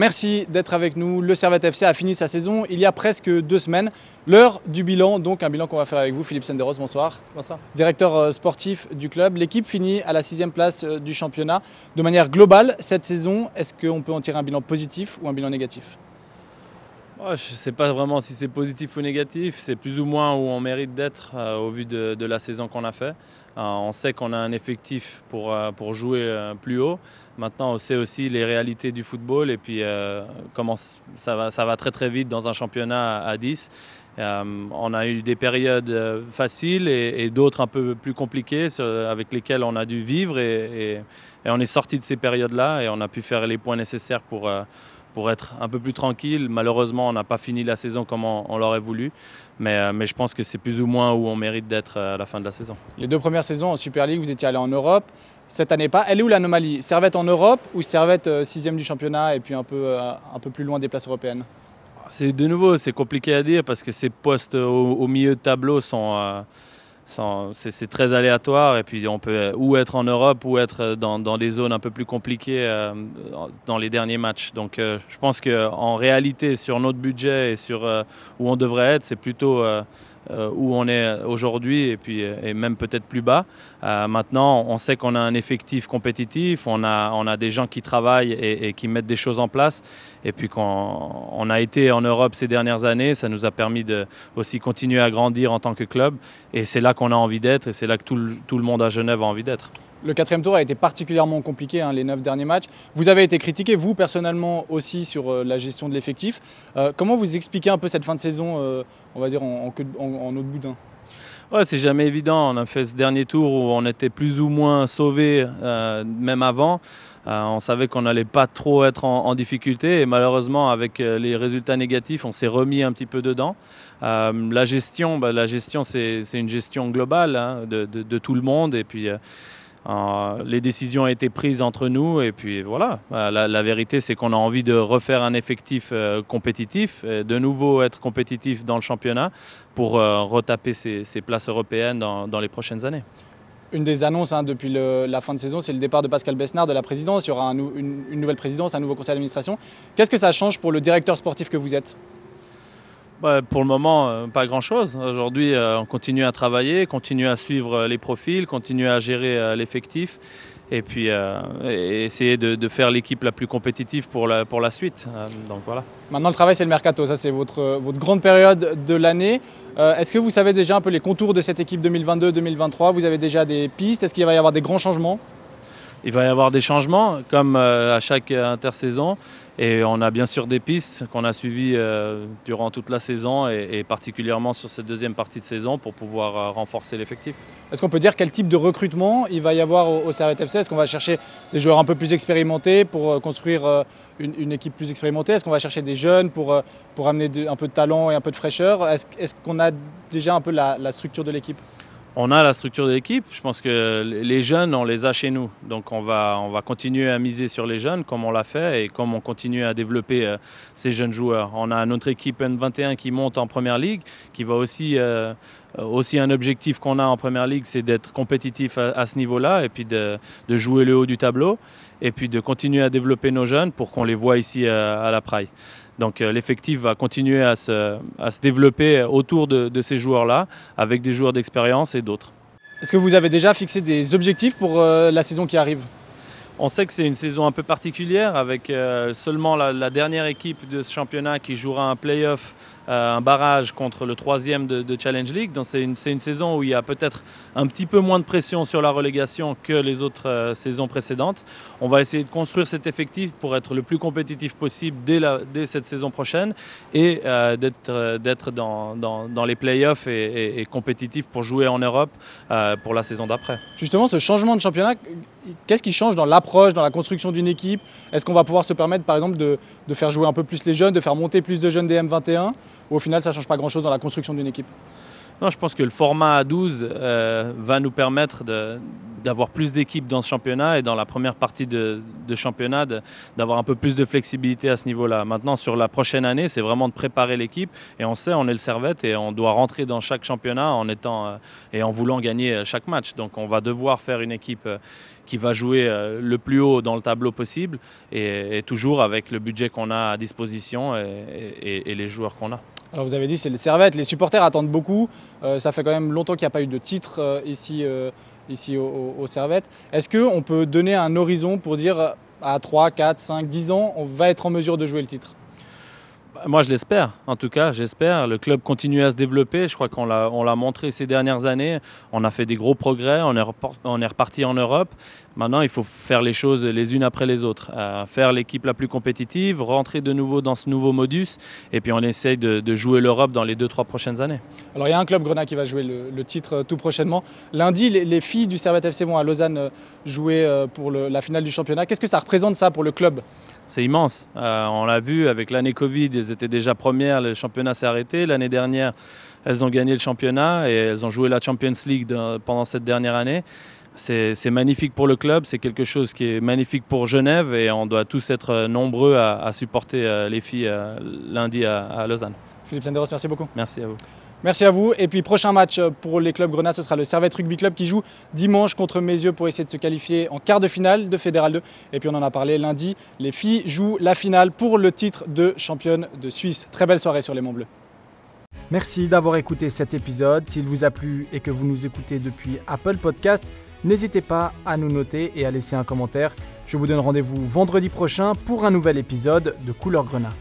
merci d'être avec nous. Le Servette FC a fini sa saison il y a presque deux semaines. L'heure du bilan, donc un bilan qu'on va faire avec vous, Philippe Senderos, bonsoir. Bonsoir. Directeur euh, sportif du club. L'équipe finit à la sixième place euh, du championnat. De manière globale, cette saison, est-ce qu'on peut en tirer un bilan positif ou un bilan négatif? Oh, je ne sais pas vraiment si c'est positif ou négatif. C'est plus ou moins où on mérite d'être euh, au vu de, la saison qu'on a fait. Euh, on sait qu'on a un effectif pour, euh, pour jouer plus haut. Maintenant, on sait aussi les réalités du football et puis comment ça va, ça va très très vite dans un championnat à, à 10. Euh, on a eu des périodes faciles et, d'autres un peu plus compliquées avec lesquelles on a dû vivre et, on est sorti de ces périodes-là et on a pu faire les points nécessaires pour, pour être un peu plus tranquille. Malheureusement, on n'a pas fini la saison comme on, on l'aurait voulu, mais, euh, mais je pense que c'est plus ou moins où on mérite d'être euh, à la fin de la saison. Les deux premières saisons en Super League, vous étiez allé en Europe. Cette année pas. Elle est où l'anomalie? Servette en Europe ou Servette euh, sixième du championnat et puis un peu, un peu plus loin des places européennes? C'est de nouveau, c'est compliqué à dire parce que ces postes au, au milieu de tableau sont, euh, sont- c'est, très aléatoire et puis on peut ou être en Europe ou être dans, des zones un peu plus compliquées euh, dans les derniers matchs. Donc euh, je pense qu'en réalité, sur notre budget et sur euh, où on devrait être, c'est plutôt où on est aujourd'hui et euh, même peut-être plus bas. Euh, maintenant, on sait qu'on a un effectif compétitif, on a, des gens qui travaillent et, qui mettent des choses en place. Et puis quand on a été en Europe ces dernières années, ça nous a permis de aussi continuer à grandir en tant que club. Et c'est là qu'on a envie d'être et c'est là que tout le monde à Genève a envie d'être. Le quatrième tour a été particulièrement compliqué, hein, les neuf derniers matchs. Vous avez été critiqué, vous personnellement aussi, sur euh, la gestion de l'effectif. Euh, comment vous expliquez un peu cette fin de saison, euh, on va dire, en, en, en- en autre boudin Ouais, c'est jamais évident. On a fait ce dernier tour où on était plus ou moins sauvés, euh, même avant. On savait qu'on n'allait pas trop être en, difficulté et malheureusement, avec les résultats négatifs, on s'est remis un petit peu dedans. La gestion, bah, la gestion, c'est une gestion globale hein, de, de- de tout le monde et puis. Euh, les décisions ont été prises entre nous et puis voilà. Euh, La, vérité, c'est qu'on a envie de refaire un effectif euh, compétitif, de nouveau être compétitif dans le championnat pour retaper ces, ces places européennes dans, les prochaines années. Une des annonces hein, depuis la fin de saison, c'est le départ de Pascal Besnard de la présidence. Il y aura une nouvelle présidence, un nouveau conseil d'administration. Qu'est-ce que ça change pour le directeur sportif que vous êtes? Pour le moment, euh, pas grand-chose. Aujourd'hui, euh, on continue à travailler, continue à suivre euh, les profils, continue à gérer l'effectif et puis euh, et essayer de, de faire l'équipe la plus compétitive pour la, pour la suite. Euh, donc voilà. Maintenant, le travail, c'est le mercato. Ça, c'est votre, votre grande période de l'année. Euh, Est-ce que vous savez déjà un peu les contours de cette équipe 2022-2023 Vous avez déjà des pistes? Est-ce qu'il va y avoir des grands changements? Il va y avoir des changements, comme à chaque intersaison. Et on a bien sûr des pistes qu'on a suivies euh, durant toute la saison et, particulièrement sur cette deuxième partie de saison pour pouvoir euh, renforcer l'effectif. Est-ce qu'on peut dire quel type de recrutement il va y avoir au, Servette FC Est-ce qu'on va chercher des joueurs un peu plus expérimentés pour euh, construire une, équipe plus expérimentée? Est-ce qu'on va chercher des jeunes pour, pour amener un peu de talent et un peu de fraîcheur? Est-ce qu'on a déjà un peu la structure de l'équipe? On a la structure de l'équipe. Je pense que les jeunes, on les a chez nous. Donc on va, on va continuer à miser sur les jeunes comme on l'a fait et comme on continue à développer euh, ces jeunes joueurs. On a notre équipe N21 qui monte en Première Ligue, qui va aussi, euh, aussi un objectif qu'on a en Première Ligue, c'est d'être compétitif à, à ce niveau-là et puis de, jouer le haut du tableau et puis de continuer à développer nos jeunes pour qu'on les voit ici euh, à la Praille. Donc euh, l'effectif va continuer à se, à se développer autour de, de ces joueurs-là, avec des joueurs d'expérience et d'autres. Est-ce que vous avez déjà fixé des objectifs pour euh, la saison qui arrive? On sait que c'est une saison un peu particulière, avec euh, seulement la, la dernière équipe de ce championnat qui jouera un play-off, euh, un barrage contre le troisième de, de Challenge League. Donc c'est une, une saison où il y a peut-être un petit peu moins de pression sur la relégation que les autres euh, saisons précédentes. On va essayer de construire cet effectif pour être le plus compétitif possible dès, la- dès cette saison prochaine et euh, d'être euh, dans, dans- dans les playoffs et, et- compétitif pour jouer en Europe pour la saison d'après. Justement, ce changement de championnat, qu'est-ce qui change dans l'approche, dans la construction d'une équipe? Est-ce qu'on va pouvoir se permettre, par exemple, de, de faire jouer un peu plus les jeunes, de faire monter plus de jeunes des M21 Au final, ça ne change pas grand-chose dans la construction d'une équipe Non, je pense que le format à 12 euh, va nous permettre d'avoir plus d'équipes dans ce championnat et dans la première partie de, championnat d'avoir un peu plus de flexibilité à ce niveau-là. Maintenant, sur la prochaine année, c'est vraiment de préparer l'équipe et on sait, on est le Servette et on doit rentrer dans chaque championnat en étant euh, et en voulant gagner euh, chaque match. Donc, on va devoir faire une équipe qui va jouer le plus haut dans le tableau possible et, toujours avec le budget qu'on a à disposition et, les joueurs qu'on a. Alors vous avez dit c'est le Servette, les supporters attendent beaucoup. ça fait quand même longtemps qu'il n'y a pas eu de titre ici, ici au, au Servette. Est-ce qu'on peut donner un horizon pour dire à 3, 4, 5, 10 ans, on va être en mesure de jouer le titre? Moi, je l'espère. En tout cas, j'espère. Le club continue à se développer. Je crois qu'on l'a montré ces dernières années. On a fait des gros progrès. On est, reparti en Europe. Maintenant, il faut faire les choses les unes après les autres. Euh, faire l'équipe la plus compétitive, rentrer de nouveau dans ce nouveau modus. Et puis, on essaye de, jouer l'Europe dans les deux, trois prochaines années. Alors, il y a un club Grenat qui va jouer le, titre euh, tout prochainement. Lundi, les, filles du Servette FC vont à Lausanne euh, jouer pour la finale du championnat. Qu'est-ce que ça représente, ça, pour le club? C'est immense. Euh, on l'a vu avec l'année Covid, elles étaient déjà premières, le championnat s'est arrêté. L'année dernière, elles ont gagné le championnat et elles ont joué la Champions League pendant cette dernière année. C'est magnifique pour le club, c'est quelque chose qui est magnifique pour Genève et on doit tous être nombreux à, supporter euh, les filles euh, lundi à, à Lausanne. Philippe Senderos, merci beaucoup. Merci à vous. Merci à vous. Et puis prochain match pour les clubs grenats, ce sera le Servette Rugby Club qui joue dimanche contre Mézieux pour essayer de se qualifier en quart de finale de Fédéral 2. Et puis on en a parlé lundi, les filles jouent la finale pour le titre de championne de Suisse. Très belle soirée sur les Monts Bleus. Merci d'avoir écouté cet épisode. S'il vous a plu et que vous nous écoutez depuis Apple Podcast, n'hésitez pas à nous noter et à laisser un commentaire. Je vous donne rendez-vous vendredi prochain pour un nouvel épisode de Couleur Grenat.